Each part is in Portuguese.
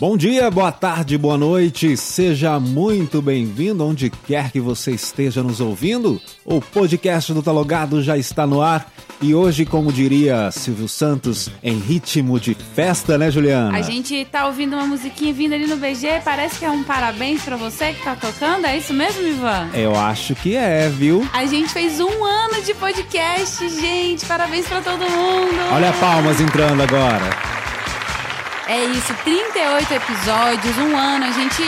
Bom dia, boa tarde, boa noite, seja muito bem-vindo onde quer que você esteja nos ouvindo. O podcast do Talogado já está no ar e hoje, como diria Silvio Santos, em ritmo de festa, né, Juliana? A gente tá ouvindo uma musiquinha vindo ali no BG, parece que é um parabéns para você que tá tocando, é isso mesmo, Ivan? Eu acho que é, viu? A gente fez um ano de podcast, gente, parabéns para todo mundo! Olha palmas entrando agora. É isso, 38 episódios, um ano. A gente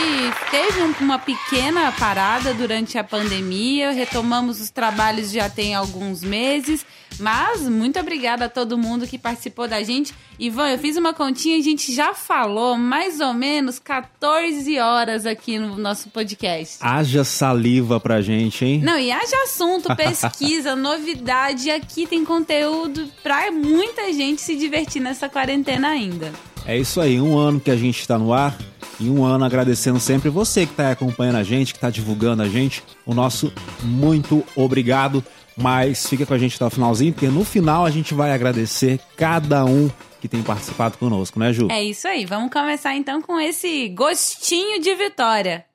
teve uma pequena parada durante a pandemia, retomamos os trabalhos já tem alguns meses, mas muito obrigada a todo mundo que participou da gente. Ivan, eu fiz uma continha e a gente já falou mais ou menos 14 horas aqui no nosso podcast. Haja saliva pra gente, hein? Não, e haja assunto, pesquisa, novidade. Aqui tem conteúdo pra muita gente se divertir nessa quarentena ainda. É isso aí, um ano que a gente está no ar e um ano agradecendo sempre você que está acompanhando a gente, que está divulgando a gente. O nosso muito obrigado. Mas fica com a gente até o finalzinho, porque no final a gente vai agradecer cada um que tem participado conosco, né, Ju? É isso aí. Vamos começar então com esse gostinho de vitória.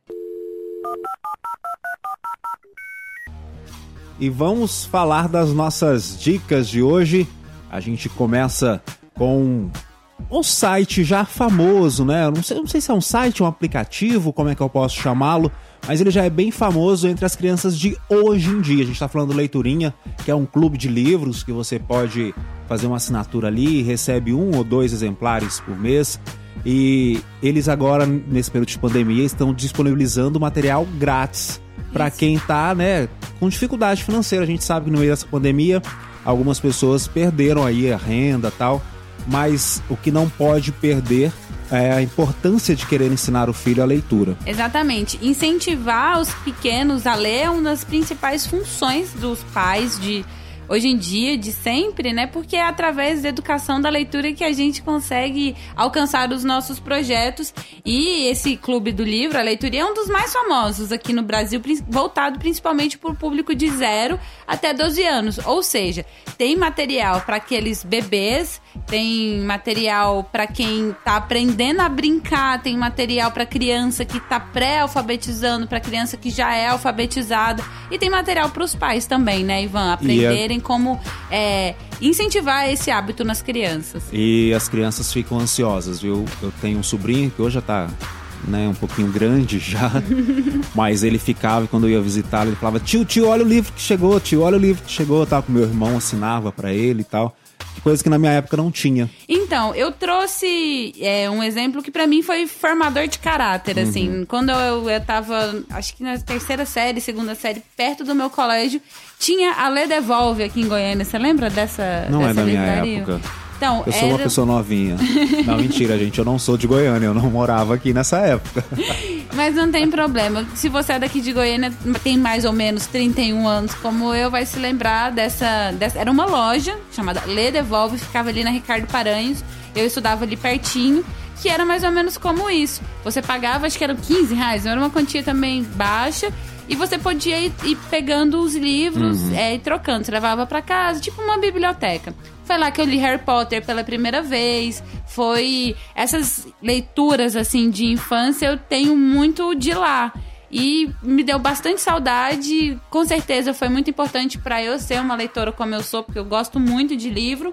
E vamos falar das nossas dicas de hoje. A gente começa com um site já famoso, né? Não sei, não sei se é um site, um aplicativo, como é que eu posso chamá-lo, mas ele já é bem famoso entre as crianças de hoje em dia. A gente está falando do Leiturinha, que é um clube de livros que você pode fazer uma assinatura ali e recebe um ou dois exemplares por mês. E eles agora, nesse período de pandemia, estão disponibilizando material grátis para quem está né, com dificuldade financeira. A gente sabe que no meio dessa pandemia, algumas pessoas perderam aí a renda tal mas o que não pode perder é a importância de querer ensinar o filho a leitura. Exatamente. Incentivar os pequenos a ler é uma das principais funções dos pais de hoje em dia, de sempre, né? Porque é através da educação da leitura que a gente consegue alcançar os nossos projetos. E esse clube do livro, a leitura, é um dos mais famosos aqui no Brasil, voltado principalmente para o público de 0 até 12 anos. Ou seja, tem material para aqueles bebês, tem material para quem está aprendendo a brincar, tem material para criança que está pré-alfabetizando, para criança que já é alfabetizada, e tem material para os pais também, né, Ivan? Aprenderem como é, incentivar esse hábito nas crianças. E as crianças ficam ansiosas, viu? Eu tenho um sobrinho que hoje já tá né, um pouquinho grande já, mas ele ficava, quando eu ia visitá-lo, ele falava: tio, tio, olha o livro que chegou, tio, olha o livro que chegou, tal, com meu irmão assinava para ele e tal coisa que na minha época não tinha. Então, eu trouxe é, um exemplo que para mim foi formador de caráter, uhum. assim. Quando eu, eu tava, acho que na terceira série, segunda série, perto do meu colégio, tinha a Lê Devolve aqui em Goiânia. Você lembra dessa Não dessa é da minha época. Então, eu sou era... uma pessoa novinha. não, mentira, gente. Eu não sou de Goiânia. Eu não morava aqui nessa época. Mas não tem problema. Se você é daqui de Goiânia, tem mais ou menos 31 anos, como eu, vai se lembrar dessa. dessa... Era uma loja chamada Lê Devolve, ficava ali na Ricardo Paranhos. Eu estudava ali pertinho que era mais ou menos como isso. Você pagava, acho que eram 15 reais, era uma quantia também baixa. E você podia ir, ir pegando os livros uhum. é, e trocando. Você levava para casa, tipo uma biblioteca. Foi lá que eu li Harry Potter pela primeira vez. Foi essas leituras assim de infância eu tenho muito de lá. E me deu bastante saudade. Com certeza foi muito importante para eu ser uma leitora como eu sou, porque eu gosto muito de livro.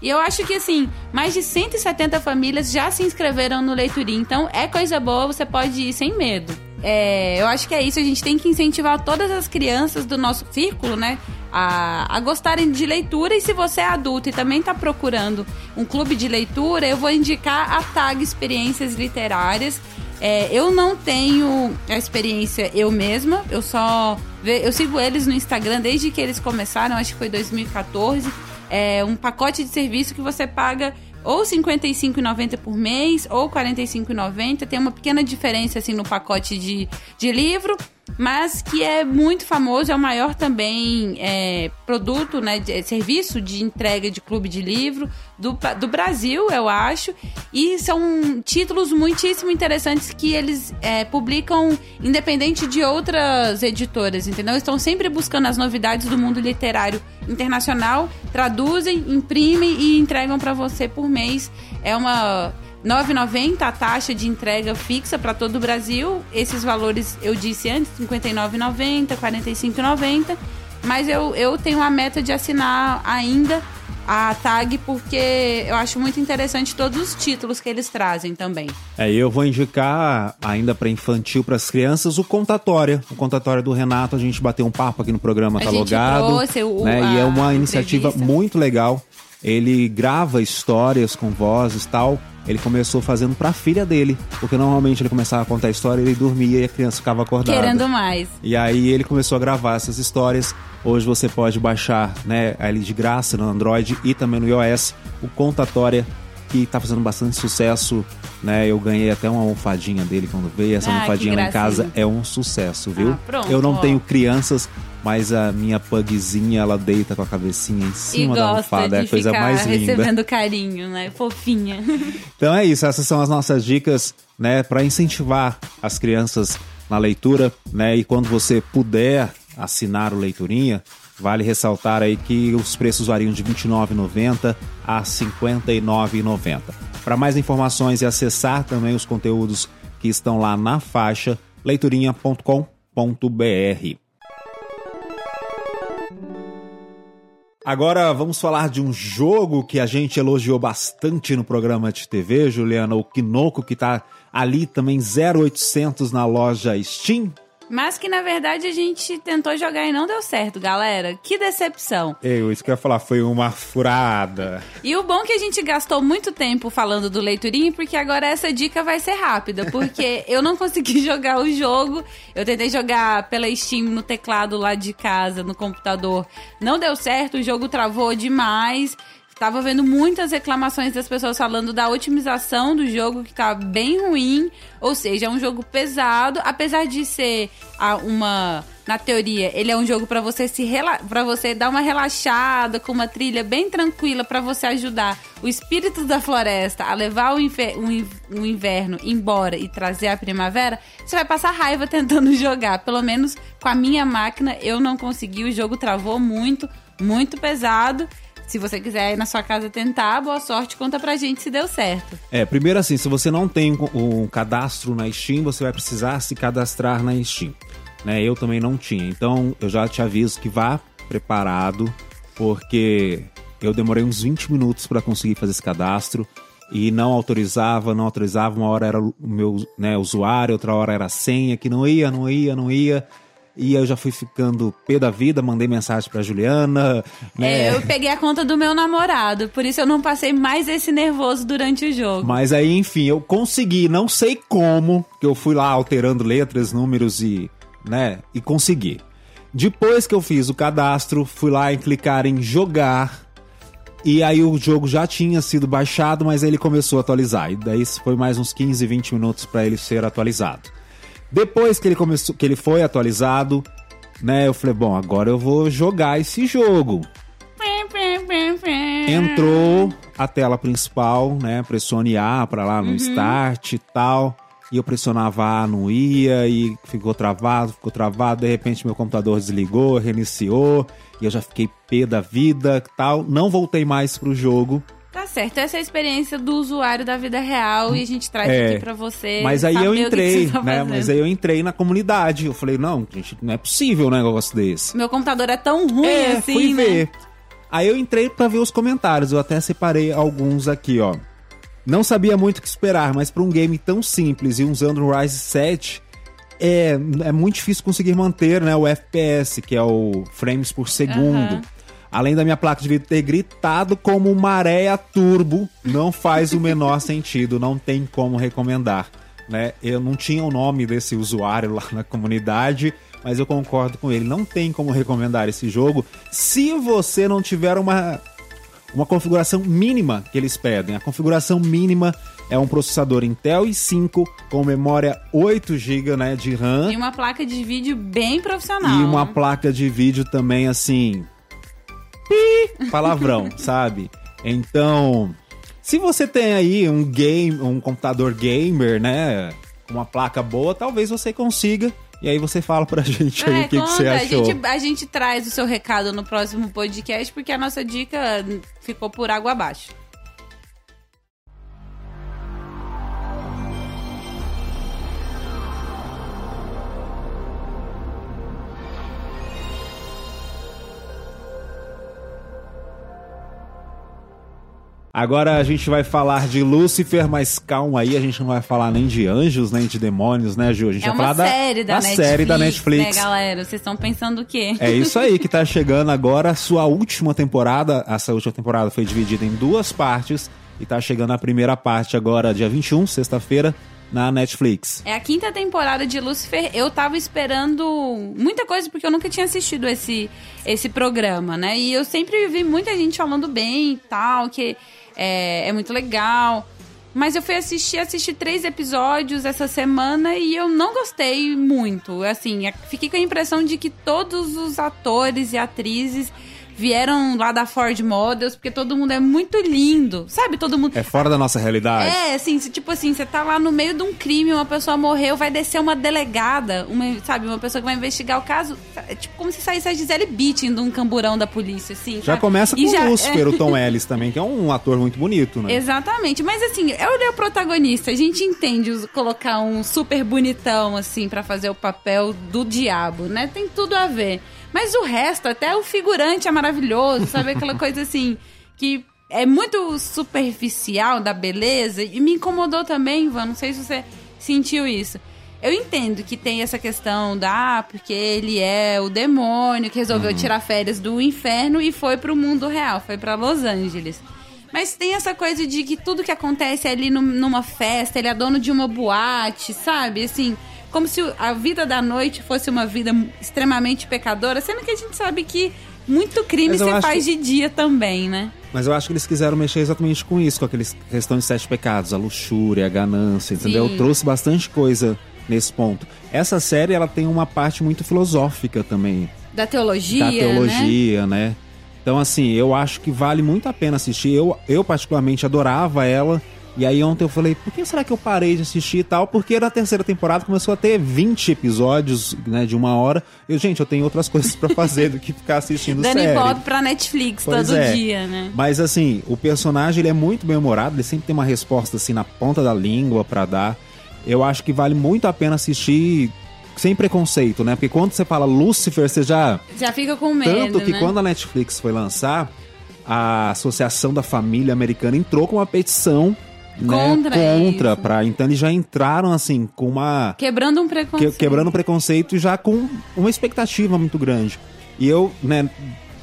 E eu acho que, assim, mais de 170 famílias já se inscreveram no Leiturinho. Então, é coisa boa, você pode ir sem medo. É, eu acho que é isso, a gente tem que incentivar todas as crianças do nosso círculo, né? A, a gostarem de leitura. E se você é adulto e também está procurando um clube de leitura, eu vou indicar a TAG Experiências Literárias. É, eu não tenho a experiência eu mesma, eu só. Eu sigo eles no Instagram desde que eles começaram, acho que foi 2014 é um pacote de serviço que você paga ou R$ 55,90 por mês ou R$ 45,90. Tem uma pequena diferença assim no pacote de, de livro mas que é muito famoso, é o maior também é, produto, né, de, serviço de entrega de clube de livro do, do Brasil, eu acho. E são títulos muitíssimo interessantes que eles é, publicam independente de outras editoras, entendeu? Estão sempre buscando as novidades do mundo literário internacional, traduzem, imprimem e entregam para você por mês. É uma 9,90 a taxa de entrega fixa para todo o Brasil. Esses valores eu disse antes, R$ 59,90, R$ 45,90. Mas eu, eu tenho a meta de assinar ainda a tag porque eu acho muito interessante todos os títulos que eles trazem também. É, eu vou indicar ainda para infantil, para as crianças, o Contatória. O Contatória do Renato, a gente bateu um papo aqui no programa A Tá Logado. trouxe o- né? a E é uma iniciativa entrevista. muito legal. Ele grava histórias com vozes e tal. Ele começou fazendo pra filha dele, porque normalmente ele começava a contar a história, ele dormia e a criança ficava acordada. Querendo mais. E aí ele começou a gravar essas histórias. Hoje você pode baixar, né, ele de graça no Android e também no iOS, o Contatória, que tá fazendo bastante sucesso, né? Eu ganhei até uma almofadinha dele quando veio. Essa Ah, almofadinha lá em casa é um sucesso, viu? Ah, pronto, Eu não ó. tenho crianças, mas a minha pugzinha, ela deita com a cabecinha em E cima da gosta almofada. É a coisa mais linda. recebendo carinho, né? Fofinha. Então é isso, essas são as nossas dicas, né, para incentivar as crianças na leitura, né? E quando você puder assinar o Leiturinha, vale ressaltar aí que os preços variam de R$ 29,90 a R$ 59,90. Para mais informações e acessar também os conteúdos que estão lá na faixa leiturinha.com.br. Agora vamos falar de um jogo que a gente elogiou bastante no programa de TV, Juliana, o Kinoko, que tá ali também 0800 na loja Steam. Mas que na verdade a gente tentou jogar e não deu certo, galera. Que decepção. Eu, isso que eu ia falar, foi uma furada. E o bom é que a gente gastou muito tempo falando do leiturinho, porque agora essa dica vai ser rápida, porque eu não consegui jogar o jogo. Eu tentei jogar pela Steam no teclado lá de casa, no computador. Não deu certo, o jogo travou demais. Tava vendo muitas reclamações das pessoas falando da otimização do jogo, que tá bem ruim. Ou seja, é um jogo pesado, apesar de ser uma. Na teoria, ele é um jogo pra você se para você dar uma relaxada com uma trilha bem tranquila pra você ajudar o espírito da floresta a levar o, o inverno embora e trazer a primavera. Você vai passar raiva tentando jogar. Pelo menos com a minha máquina eu não consegui. O jogo travou muito, muito pesado. Se você quiser ir na sua casa tentar, boa sorte, conta pra gente se deu certo. É, primeiro assim, se você não tem um, cadastro na Steam, você vai precisar se cadastrar na Steam. Né? Eu também não tinha, então eu já te aviso que vá preparado, porque eu demorei uns 20 minutos para conseguir fazer esse cadastro e não autorizava, não autorizava. Uma hora era o meu né, usuário, outra hora era a senha, que não ia, não ia, não ia. E eu já fui ficando pé da vida, mandei mensagem pra Juliana, né? É, eu peguei a conta do meu namorado, por isso eu não passei mais esse nervoso durante o jogo. Mas aí, enfim, eu consegui, não sei como, que eu fui lá alterando letras, números e, né, e consegui. Depois que eu fiz o cadastro, fui lá em clicar em jogar. E aí o jogo já tinha sido baixado, mas ele começou a atualizar. E daí foi mais uns 15, 20 minutos para ele ser atualizado. Depois que ele começou, que ele foi atualizado, né, eu falei, bom, agora eu vou jogar esse jogo. Entrou a tela principal, né? Pressione A pra lá no start e tal. E eu pressionava A, não ia, e ficou travado, ficou travado. De repente meu computador desligou, reiniciou, e eu já fiquei pé da vida tal. Não voltei mais pro jogo. Tá certo, essa é a experiência do usuário da vida real e a gente traz É, aqui pra você. Mas aí eu o que que entrei, né? fazendo. Mas aí eu entrei na comunidade. Eu falei, não, gente, não é possível um negócio desse. Meu computador é tão ruim é, assim, fui né? ver. Aí eu entrei pra ver os comentários. Eu até separei alguns aqui, ó. Não sabia muito o que esperar, mas para um game tão simples e usando o Ryzen 7, é, é muito difícil conseguir manter né, o FPS, que é o frames por segundo. Além da minha placa de vídeo ter gritado como maré a turbo, não faz o menor sentido, não tem como recomendar. Né? Eu não tinha o nome desse usuário lá na comunidade, mas eu concordo com ele. Não tem como recomendar esse jogo se você não tiver uma, uma configuração mínima que eles pedem. A configuração mínima é um processador Intel i5 com memória 8 GB né, de RAM E uma placa de vídeo bem profissional. e uma placa de vídeo também assim. Pi, palavrão, sabe? Então, se você tem aí um game, um computador gamer, né, uma placa boa, talvez você consiga. E aí você fala pra gente aí É, o que, que você achou. A gente, a gente traz o seu recado no próximo podcast, porque a nossa dica ficou por água abaixo. Agora a gente vai falar de Lúcifer, mas calma aí, a gente não vai falar nem de anjos, nem de demônios, né, Ju? A gente é vai falar uma série da, da, Netflix, série da Netflix. Né, galera? Vocês estão pensando o quê? É isso aí que tá chegando agora, a sua última temporada. Essa última temporada foi dividida em duas partes e tá chegando a primeira parte agora, dia 21, sexta-feira, na Netflix. É a quinta temporada de Lucifer. Eu tava esperando muita coisa porque eu nunca tinha assistido esse, esse programa, né? E eu sempre vi muita gente falando bem e tal, que é, é muito legal. Mas eu fui assistir, assisti três episódios essa semana e eu não gostei muito. Assim, fiquei com a impressão de que todos os atores e atrizes vieram lá da Ford Models, porque todo mundo é muito lindo, sabe? Todo mundo. É fora da nossa realidade. É, assim, tipo assim, você tá lá no meio de um crime, uma pessoa morreu, vai descer uma delegada, uma, sabe, uma pessoa que vai investigar o caso. É tipo como se saísse a Gisele Bündchen de um camburão da polícia, assim. Já sabe? começa com E o já- Lucifer, o Tom Ellis também, que é um ator muito bonito, né? Exatamente, mas assim, ele é o protagonista. A gente entende colocar um super bonitão, assim, pra fazer o papel do diabo, né? Tem tudo a ver. Mas o resto, até o figurante é maravilhoso, sabe? Aquela coisa assim, que é muito superficial da beleza. E me incomodou também, Ivan, não sei se você sentiu isso. Eu entendo que tem essa questão da, ah, porque ele é o demônio que resolveu tirar férias do inferno e foi pro mundo real, foi pra Los Angeles. Mas tem essa coisa de que tudo que acontece ali num- numa festa, ele é dono de uma boate, sabe? Assim, como se a vida da noite fosse uma vida extremamente pecadora, sendo que a gente sabe que muito crime você faz que- de dia também, né? Mas eu acho que eles quiseram mexer exatamente com isso, com aqueles questão de sete pecados, a luxúria, a ganância, entendeu? Sim. Trouxe bastante coisa nesse ponto. Essa série, ela tem uma parte muito filosófica também, Da teologia, da né? teologia, né? Então, assim, eu acho que vale muito a pena assistir. Eu, eu particularmente, adorava ela. E aí ontem eu falei, por que será que eu parei de assistir e tal? Porque na terceira temporada começou a ter 20 episódios, né, de uma hora. Eu, gente, eu tenho outras coisas pra fazer do que ficar assistindo Dando série. ibope pra Netflix Pois todo é. dia, né? Mas assim, o personagem ele é muito bem humorado, ele sempre tem uma resposta assim na ponta da língua pra dar. Eu acho que vale muito a pena assistir sem preconceito, né? Porque quando você fala Lucifer, você já Já fica com medo, tanto que né? quando a Netflix foi lançar, a Associação da Família Americana entrou com uma petição Contra né, contra isso. pra, então eles já entraram assim com uma Quebrando um que- preconceito. quebrando o preconceito e já com uma expectativa muito grande. E eu, né,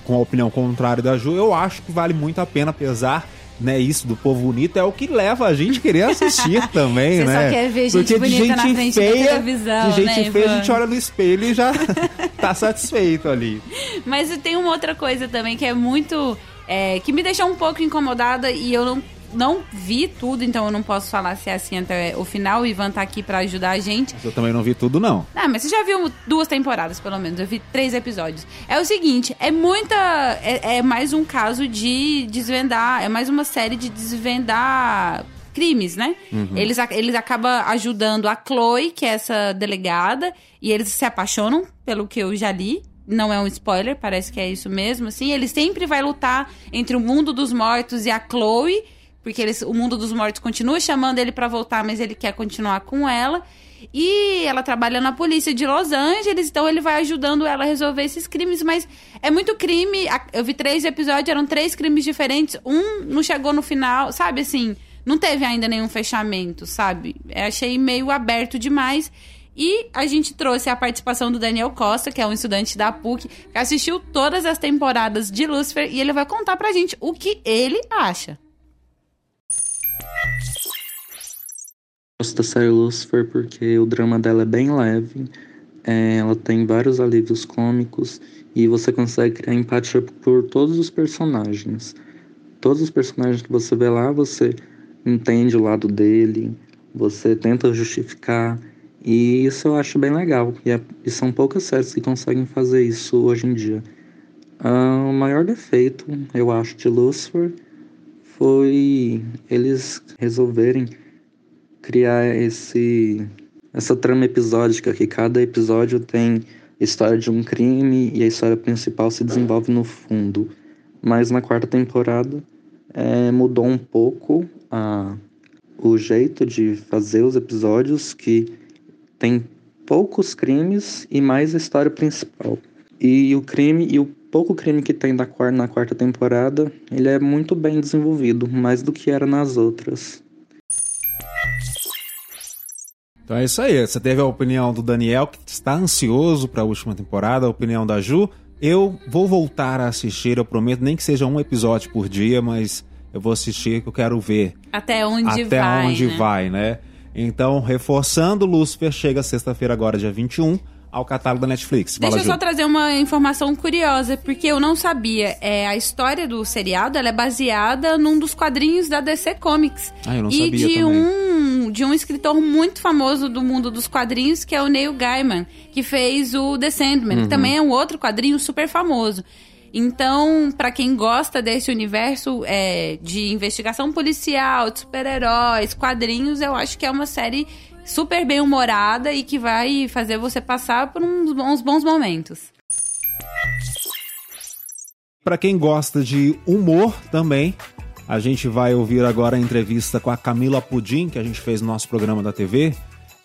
com a opinião contrária da Ju, eu acho que vale muito a pena, apesar, né, isso do povo bonito é o que leva a gente a querer assistir também, Você né? só quer ver gente Porque de bonita gente na frente da feia, televisão, de gente né, feia, a Ivan? gente olha no espelho e já tá satisfeito ali. Mas tem uma outra coisa também que é muito. é, que me deixou um pouco incomodada e eu não, não vi tudo, então eu não posso falar se é assim até o final. O Ivan tá aqui pra ajudar a gente. Eu também não vi tudo, não. Ah, mas você já viu duas temporadas, pelo menos. Eu vi três episódios. É o seguinte, é muita. É, é mais um caso de desvendar. É mais uma série de desvendar crimes, né? Eles, a- eles acabam ajudando a Chloe, que é essa delegada, e eles se apaixonam, pelo que eu já li. Não é um spoiler, parece que é isso mesmo, assim. Ele sempre vai lutar entre o mundo dos mortos e a Chloe, porque eles, o mundo dos mortos continua chamando ele pra voltar, mas ele quer continuar com ela. E ela trabalha na polícia de Los Angeles, então ele vai ajudando ela a resolver esses crimes, mas é muito crime. Eu vi três episódios, eram três crimes diferentes. Um não chegou no final, sabe assim? Não teve ainda nenhum fechamento, sabe? Eu achei meio aberto demais. E a gente trouxe a participação do Daniel Costa, que é um estudante da PUC, que assistiu todas as temporadas de Lucifer e ele vai contar pra gente o que ele acha. Gosto da série Lucifer porque o drama dela é bem leve, é, ela tem vários alívios cômicos e você consegue criar empatia por todos os personagens. Todos os personagens que você vê lá, você entende o lado dele, você tenta justificar e isso eu acho bem legal. E, é- e são poucas séries que conseguem fazer isso hoje em dia. Ah, o maior defeito, eu acho, de Lucifer foi eles resolverem criar esse essa trama episódica que cada episódio tem história de um crime e a história principal se desenvolve no fundo. Mas na quarta temporada é, mudou um pouco a, o jeito de fazer os episódios que tem poucos crimes e mais a história principal. E o crime e o pouco crime que tem na quarta temporada, ele é muito bem desenvolvido, mais do que era nas outras. Então é isso aí. Você teve a opinião do Daniel, que está ansioso para a última temporada, a opinião da Ju. Eu vou voltar a assistir, eu prometo, nem que seja um episódio por dia, mas eu vou assistir que eu quero ver. Até onde até vai. Até onde né? vai, né? Então, reforçando, Lucifer chega sexta-feira agora, dia 21 ao catálogo da Netflix. Deixa Fala, eu só Ju. trazer uma informação curiosa, porque eu não sabia. É, a história do seriado ela é baseada num dos quadrinhos da DC Comics. Ah, eu não e sabia de também. um de um escritor muito famoso do mundo dos quadrinhos, que é o Neil Gaiman, que fez o The Sandman, Uhum. que também é um outro quadrinho super famoso. Então, pra quem gosta desse universo é, de investigação policial, de super-heróis, quadrinhos, eu acho que é uma série super bem humorada e que vai fazer você passar por uns bons, bons momentos. Para quem gosta de humor também, a gente vai ouvir agora a entrevista com a Camila Pudim, que a gente fez no nosso programa da TV.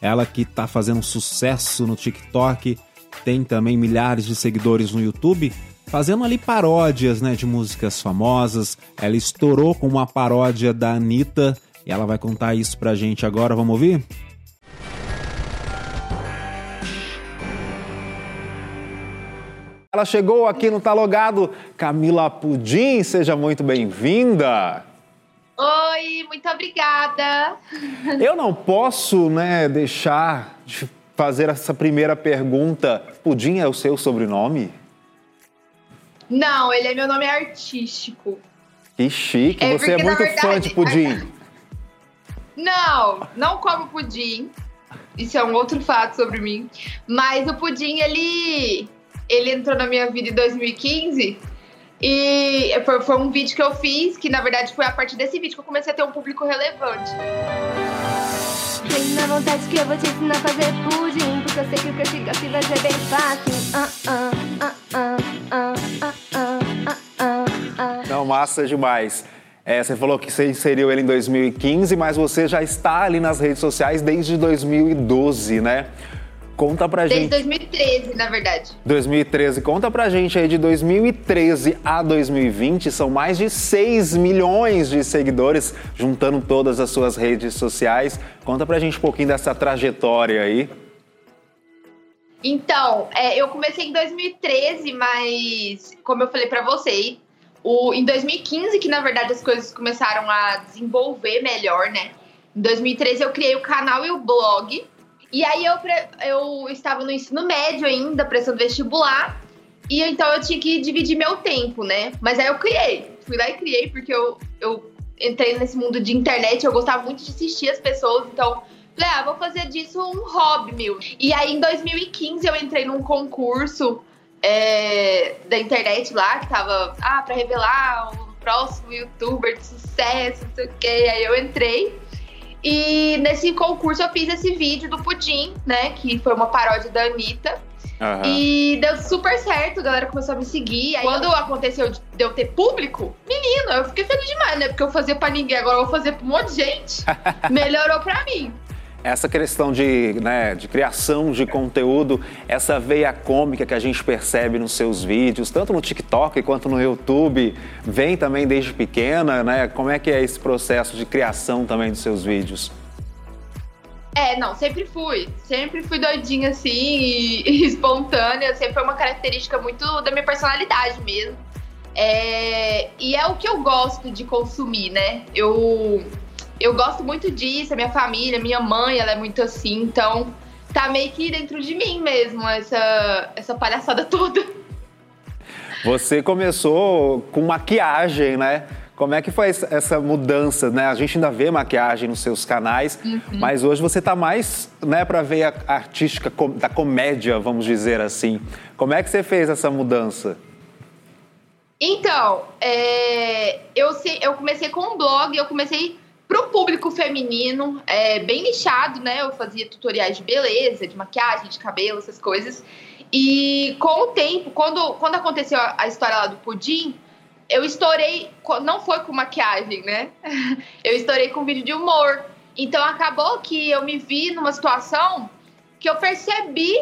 Ela que tá fazendo sucesso no TikTok, tem também milhares de seguidores no YouTube, fazendo ali paródias, né, de músicas famosas. Ela estourou com uma paródia da Anitta e ela vai contar isso pra gente agora. Vamos ouvir? Ela chegou aqui no Tá Logado. Camila Pudim, seja muito bem-vinda. Oi, muito obrigada. Eu não posso, né, deixar de fazer essa primeira pergunta. Pudim é o seu sobrenome? Não, ele é meu nome artístico. Que chique, É você é muito fã verdade, de pudim. Não, não como pudim. Isso é um outro fato sobre mim. Mas o pudim, ele, ele entrou na minha vida em 2015. E foi, foi um vídeo que eu fiz, que na verdade foi a partir desse vídeo que eu comecei a ter um público relevante. Vontade que eu vou te ensinar a fazer pudim Porque eu sei que o assim vai ser bem fácil Não, massa demais. É, você falou que você inseriu ele em 2015, mas você já está ali nas redes sociais desde 2012, né? Conta pra Desde gente. 2013, na verdade. 2013. Conta pra gente aí de 2013 a 2020, são mais de 6 milhões de seguidores, juntando todas as suas redes sociais. Conta pra gente um pouquinho dessa trajetória aí. Então, é, eu comecei em 2013, mas como eu falei pra você, o, em 2015 que na verdade as coisas começaram a desenvolver melhor, né? Em 2013 eu criei o canal e o blog. E aí eu, eu estava no ensino médio ainda, prestando vestibular. E então eu tinha que dividir meu tempo, né? Mas aí eu criei. Fui lá e criei, porque eu, eu entrei nesse mundo de internet, eu gostava muito de assistir as pessoas, então Falei, ah, vou fazer disso um hobby meu. E aí, em 2015, eu entrei num concurso é, da internet lá, que tava, ah, pra revelar o próximo youtuber de sucesso, não sei o quê. Aí eu entrei. E nesse concurso eu fiz esse vídeo do Pudim, né? Que foi uma paródia da Anitta. Aham. E deu super certo, a galera começou a me seguir. Aí, quando aconteceu de eu ter público, menino, eu fiquei feliz demais, né? Porque eu fazia pra ninguém, agora eu vou fazer pra um monte de gente. Melhorou pra mim. Essa questão de, né, de criação de conteúdo, essa veia cômica que a gente percebe nos seus vídeos, tanto no TikTok quanto no YouTube, vem também desde pequena, né? Como é que é esse processo de criação também dos seus vídeos? É, não, sempre fui. Sempre fui doidinha assim e, e espontânea. Sempre foi uma característica muito da minha personalidade mesmo. É, e é o que eu gosto de consumir, né? Eu, eu gosto muito disso, a minha família, minha mãe, ela é muito assim, então tá meio que dentro de mim mesmo, essa, essa palhaçada toda. Você começou com maquiagem, né? Como é que foi essa- mudança, né? A gente ainda vê maquiagem nos seus canais, mas hoje você tá mais, né, para ver a artística da comédia, vamos dizer assim. Como é que você fez essa mudança? Então, é, eu, eu comecei com um blog, eu comecei pro público feminino, é, bem nichado, né? Eu fazia tutoriais de beleza, de maquiagem, de cabelo, essas coisas. E com o tempo, quando, quando aconteceu a, história lá do pudim, eu estourei, não foi com maquiagem, né? Eu estourei com vídeo de humor. Então acabou que eu me vi numa situação que eu percebi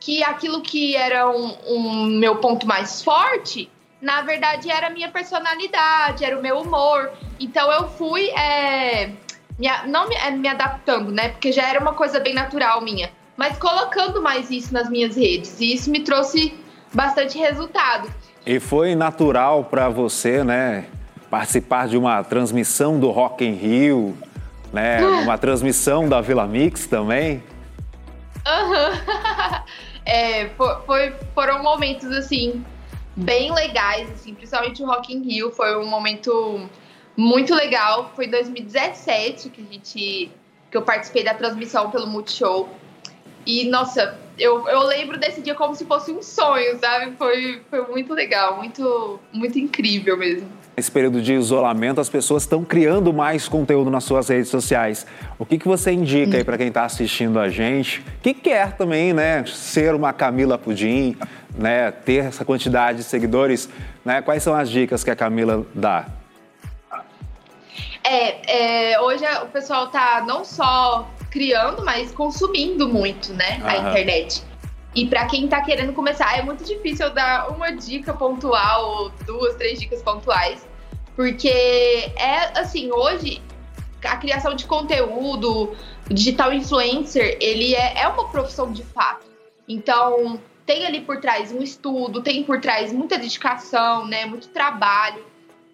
que aquilo que era um, um meu ponto mais forte, na verdade era a minha personalidade, era o meu humor. Então eu fui, é, me, não me, é, me adaptando, né? Porque já era uma coisa bem natural minha, mas colocando mais isso nas minhas redes. E isso me trouxe bastante resultado. E foi natural para você, né, participar de uma transmissão do Rock in Rio, né, uma transmissão da Vila Mix também? Aham. Uhum. é, foi, foi, foram momentos, assim, bem legais, assim, principalmente o Rock in Rio foi um momento muito legal. Foi em 2017 que a gente que eu participei da transmissão pelo Multishow. E, nossa, eu, eu lembro desse dia como se fosse um sonho, sabe? Foi, foi muito legal, muito, muito incrível mesmo. Nesse período de isolamento, as pessoas estão criando mais conteúdo nas suas redes sociais. O que, que você indica aí para quem está assistindo a gente? Que quer também, né, ser uma Camila Pudim, né, ter essa quantidade de seguidores, né? Quais são as dicas que a Camila dá? É, é hoje o pessoal tá não só criando, mas consumindo muito, né? A internet. E para quem tá querendo começar, é muito difícil dar uma dica pontual, ou duas, três dicas pontuais. Porque é assim, hoje a criação de conteúdo, o digital influencer, ele é, é uma profissão de fato. Então, tem ali por trás um estudo, tem por trás muita dedicação, né? Muito trabalho.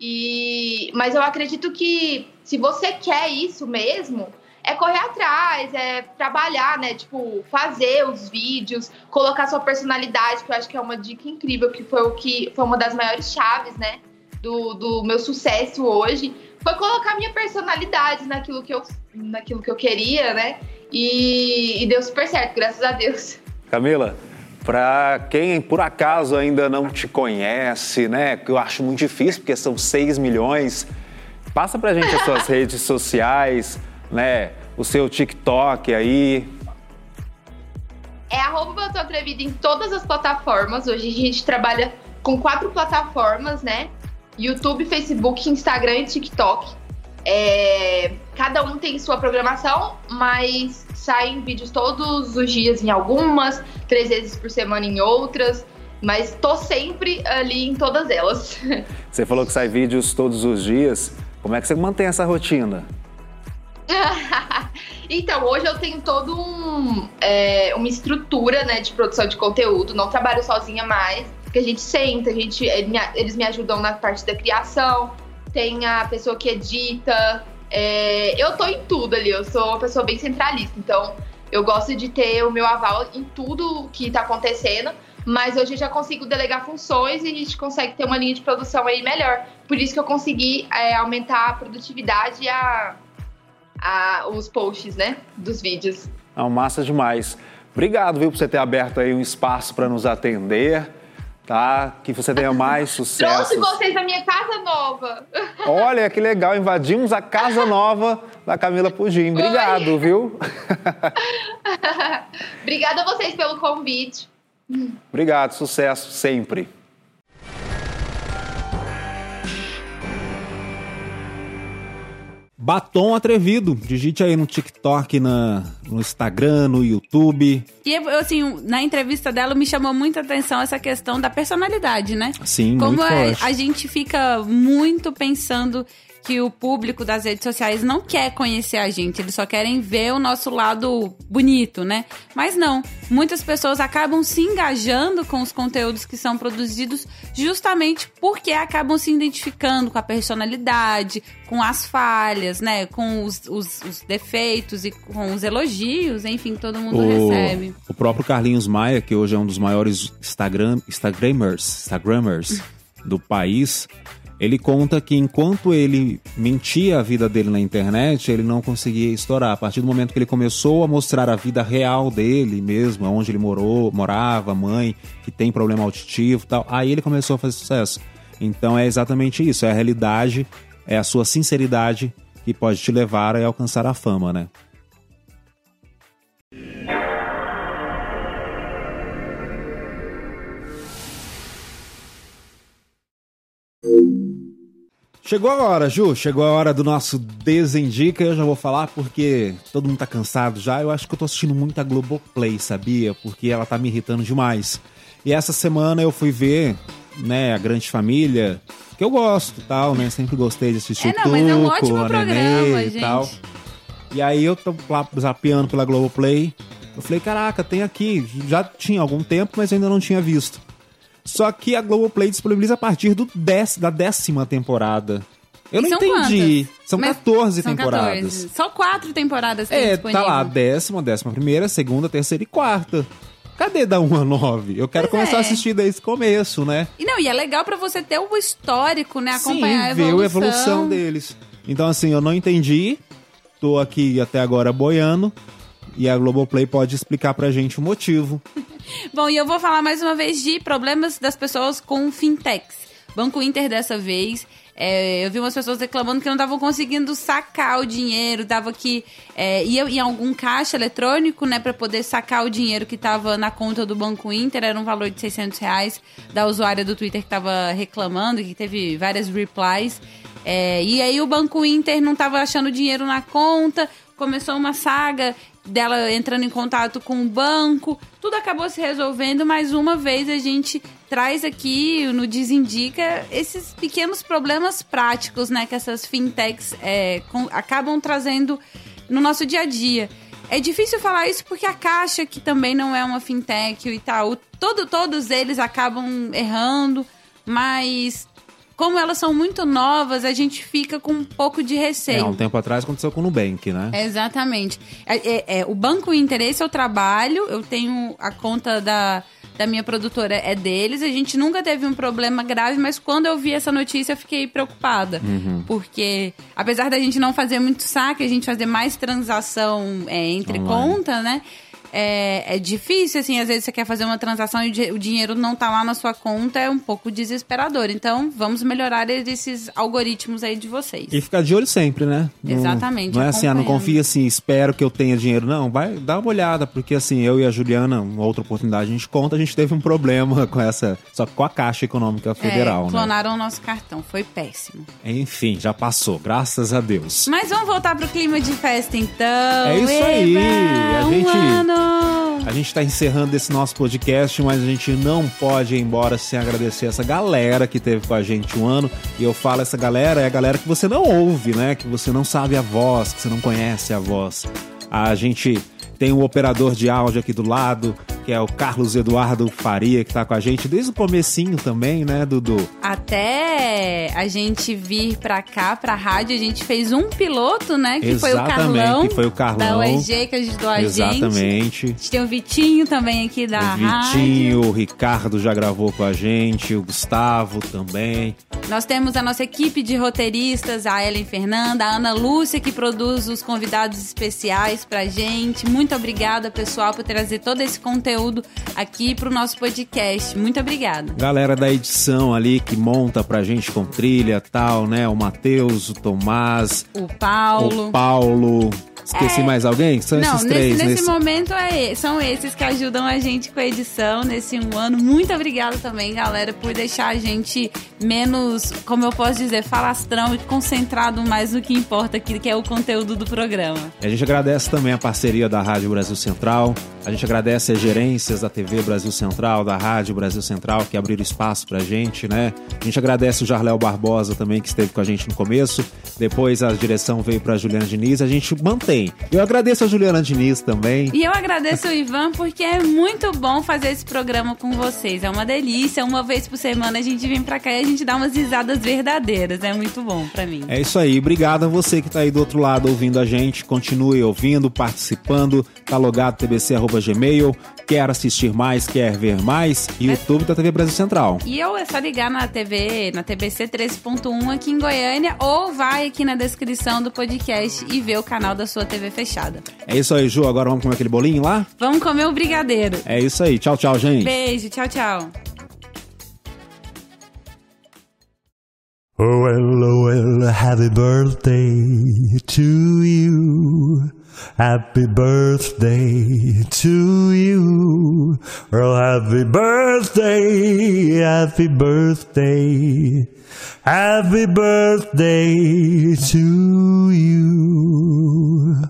E, mas eu acredito que se você quer isso mesmo, é correr atrás, é trabalhar, né? Tipo, fazer os vídeos, colocar sua personalidade, que eu acho que é uma dica incrível, que foi o que foi uma das maiores chaves, né? Do, do meu sucesso hoje. Foi colocar minha personalidade naquilo que eu, naquilo que eu queria, né? E, e deu super certo, graças a Deus. Camila, para quem por acaso ainda não te conhece, né? Que eu acho muito difícil, porque são 6 milhões. Passa pra gente as suas redes sociais, né? O seu TikTok aí. É arroba atrevida em todas as plataformas. Hoje a gente trabalha com quatro plataformas, né? YouTube, Facebook, Instagram e TikTok. É, cada um tem sua programação, mas saem vídeos todos os dias em algumas, três vezes por semana em outras. Mas tô sempre ali em todas elas. Você falou que sai vídeos todos os dias. Como é que você mantém essa rotina? então, hoje eu tenho todo um, é, uma estrutura né, de produção de conteúdo, não trabalho sozinha mais, porque a gente senta, a gente, eles me ajudam na parte da criação, tem a pessoa que edita, é, eu tô em tudo ali, eu sou uma pessoa bem centralista, então eu gosto de ter o meu aval em tudo que tá acontecendo, mas hoje eu já consigo delegar funções e a gente consegue ter uma linha de produção aí melhor. Por isso que eu consegui é, aumentar a produtividade e a, a, os posts, né, dos vídeos. Não, massa demais. Obrigado, viu, por você ter aberto aí um espaço para nos atender, tá? Que você tenha mais sucesso. Trouxe vocês na minha casa nova. Olha, que legal, invadimos a casa nova da Camila Pudim. Obrigado, Oi. viu? Obrigada a vocês pelo convite. Obrigado, sucesso sempre. Batom Atrevido. Digite aí no TikTok, na, no Instagram, no YouTube. E assim, na entrevista dela me chamou muita atenção essa questão da personalidade, né? Sim, Como muito a, forte. a gente fica muito pensando que o público das redes sociais não quer conhecer a gente, eles só querem ver o nosso lado bonito, né? Mas não, muitas pessoas acabam se engajando com os conteúdos que são produzidos justamente porque acabam se identificando com a personalidade, com as falhas, né? Com os, os, os defeitos e com os elogios, enfim, todo mundo o, recebe. O próprio Carlinhos Maia, que hoje é um dos maiores Instagram, Instagramers, Instagramers do país, ele conta que enquanto ele mentia a vida dele na internet, ele não conseguia estourar. A partir do momento que ele começou a mostrar a vida real dele mesmo, onde ele morou, morava, mãe, que tem problema auditivo tal, aí ele começou a fazer sucesso. Então é exatamente isso, é a realidade, é a sua sinceridade que pode te levar a alcançar a fama, né? Chegou a hora, Ju. Chegou a hora do nosso Desindica. Eu já vou falar porque todo mundo tá cansado já. Eu acho que eu tô assistindo muito a Globoplay, sabia? Porque ela tá me irritando demais. E essa semana eu fui ver, né, a Grande Família, que eu gosto tal, né? Sempre gostei de assistir É, o não, mas é um Tuco, ótimo a Nenê programa, e gente. tal. E aí eu tô lá zapeando pela Globoplay. Eu falei, caraca, tem aqui. Já tinha algum tempo, mas eu ainda não tinha visto. Só que a Globoplay disponibiliza a partir do dez, da décima temporada. Eu E não entendi. quantas? São Mas 14 são temporadas. 14. Só quatro temporadas tem É, disponível. tá lá, décima, décima primeira, segunda, terceira e quarta. Cadê da 1 a 9? Eu quero Pois começar é. a assistir desde o começo, né? E não, e é legal pra você ter o histórico, né? Acompanhar Sim, a ver evolução. a evolução deles. Então, assim, eu não entendi. Tô aqui até agora boiando. E a Globoplay pode explicar pra gente o motivo. Bom, e eu vou falar mais uma vez de problemas das pessoas com fintechs. Banco Inter dessa vez. é, eu vi umas pessoas reclamando que não estavam conseguindo sacar o dinheiro, tava que é, ia em algum caixa eletrônico, né, para poder sacar o dinheiro que tava na conta do Banco Inter, era um valor de 600 reais da usuária do Twitter que tava reclamando, que teve várias replies. É, e aí o Banco Inter não tava achando dinheiro na conta, começou uma saga dela entrando em contato com o banco, tudo acabou se resolvendo, mas uma vez a gente traz aqui no Desindica esses pequenos problemas práticos, né, que essas fintechs é, com- acabam trazendo no nosso dia a dia. É difícil falar isso porque a Caixa, que também não é uma fintech, o Itaú, todo, todos eles acabam errando, mas como elas são muito novas, a gente fica com um pouco de É, receio. há um tempo atrás aconteceu com o Nubank, né? Exatamente. É, é- é, o Banco Inter, esse é o trabalho. Eu tenho a conta da, da minha produtora, é deles. A gente nunca teve um problema grave, mas quando eu vi essa notícia, eu fiquei preocupada. Uhum. Porque, apesar da gente não fazer muito saque, a gente fazer mais transação é, entre Online. conta, né? É, é difícil, assim, às vezes você quer fazer uma transação e o di- o dinheiro não tá lá na sua conta, é um pouco desesperador. Então, vamos melhorar esses algoritmos aí de vocês. E ficar de olho sempre, né? Não- Exatamente, Não é assim, ah, não confia assim, espero que eu tenha dinheiro. Não, vai dar uma olhada, porque assim, eu e a Juliana, uma outra oportunidade, a gente conta, a gente teve um problema com essa, só que com a Caixa Econômica Federal, é, né? clonaram o nosso cartão, foi péssimo. Enfim, já passou, graças a Deus. Mas vamos voltar pro clima de festa então. É isso aí, Eba, a um gente- ano. A gente tá encerrando esse nosso podcast, mas a gente não pode ir embora sem agradecer essa galera que teve com a gente um ano. E eu falo essa galera, é a galera que você não ouve, né? Que você não sabe a voz, que você não conhece a voz. A gente tem um operador de áudio aqui do lado, que é o Carlos Eduardo Faria, que tá com a gente desde o comecinho também, né, Dudu? Até a gente vir pra cá, pra rádio, a gente fez um piloto, né? Que foi o Exatamente, Carlão. que foi o Carlão. Da UEG que ajudou a gente. Exatamente. A gente tem o Vitinho também aqui da O rádio. Vitinho, o Ricardo já gravou com a gente, o Gustavo também. Nós temos a nossa equipe de roteiristas, a Ellen Fernanda, a Ana Lúcia, que produz os convidados especiais pra gente. Muito obrigada, pessoal, por trazer todo esse conteúdo aqui pro nosso podcast. Muito obrigada. Galera da edição ali que monta pra gente com trilha e tal, né? O Matheus, o Tomás, O Paulo. o Paulo. Esqueci É. mais alguém? São Não, esses nesse, três. nesse nesse- momento é, são esses que ajudam a gente com a edição nesse um ano. Muito obrigada também, galera, por deixar a gente menos, como eu posso dizer, falastrão e concentrado mais no que importa aqui, que é o conteúdo do programa. A gente agradece também a parceria da Rádio Brasil Central. A gente agradece as gerências da TV Brasil Central, da Rádio Brasil Central, que abriram espaço pra gente, né? A gente agradece o Jarléo Barbosa também, que esteve com a gente no começo. Depois a direção veio pra Juliana Diniz. A gente mantém. Eu agradeço a Juliana Diniz também. E eu agradeço o Ivan porque é muito bom fazer esse programa com vocês. É uma delícia. Uma vez por semana a gente vem pra cá e a gente dá umas risadas verdadeiras. É muito bom pra mim. É isso aí. Obrigado a você que tá aí do outro lado ouvindo a gente. Continue ouvindo, participando. Tá logado tbc.gmail. Quer assistir mais, quer ver mais? YouTube da TV Brasil Central. E eu é só ligar na TV, na TBC 3.1 aqui em Goiânia, ou vai aqui na descrição do podcast e ver o canal da sua TV fechada. É isso aí, Ju. Agora vamos comer aquele bolinho lá? Vamos comer o brigadeiro. É isso aí. Tchau, tchau, gente. Beijo, tchau, tchau. Oh, well, oh, well, happy birthday to you. Happy birthday to you. Oh, happy birthday, happy birthday, happy birthday to you.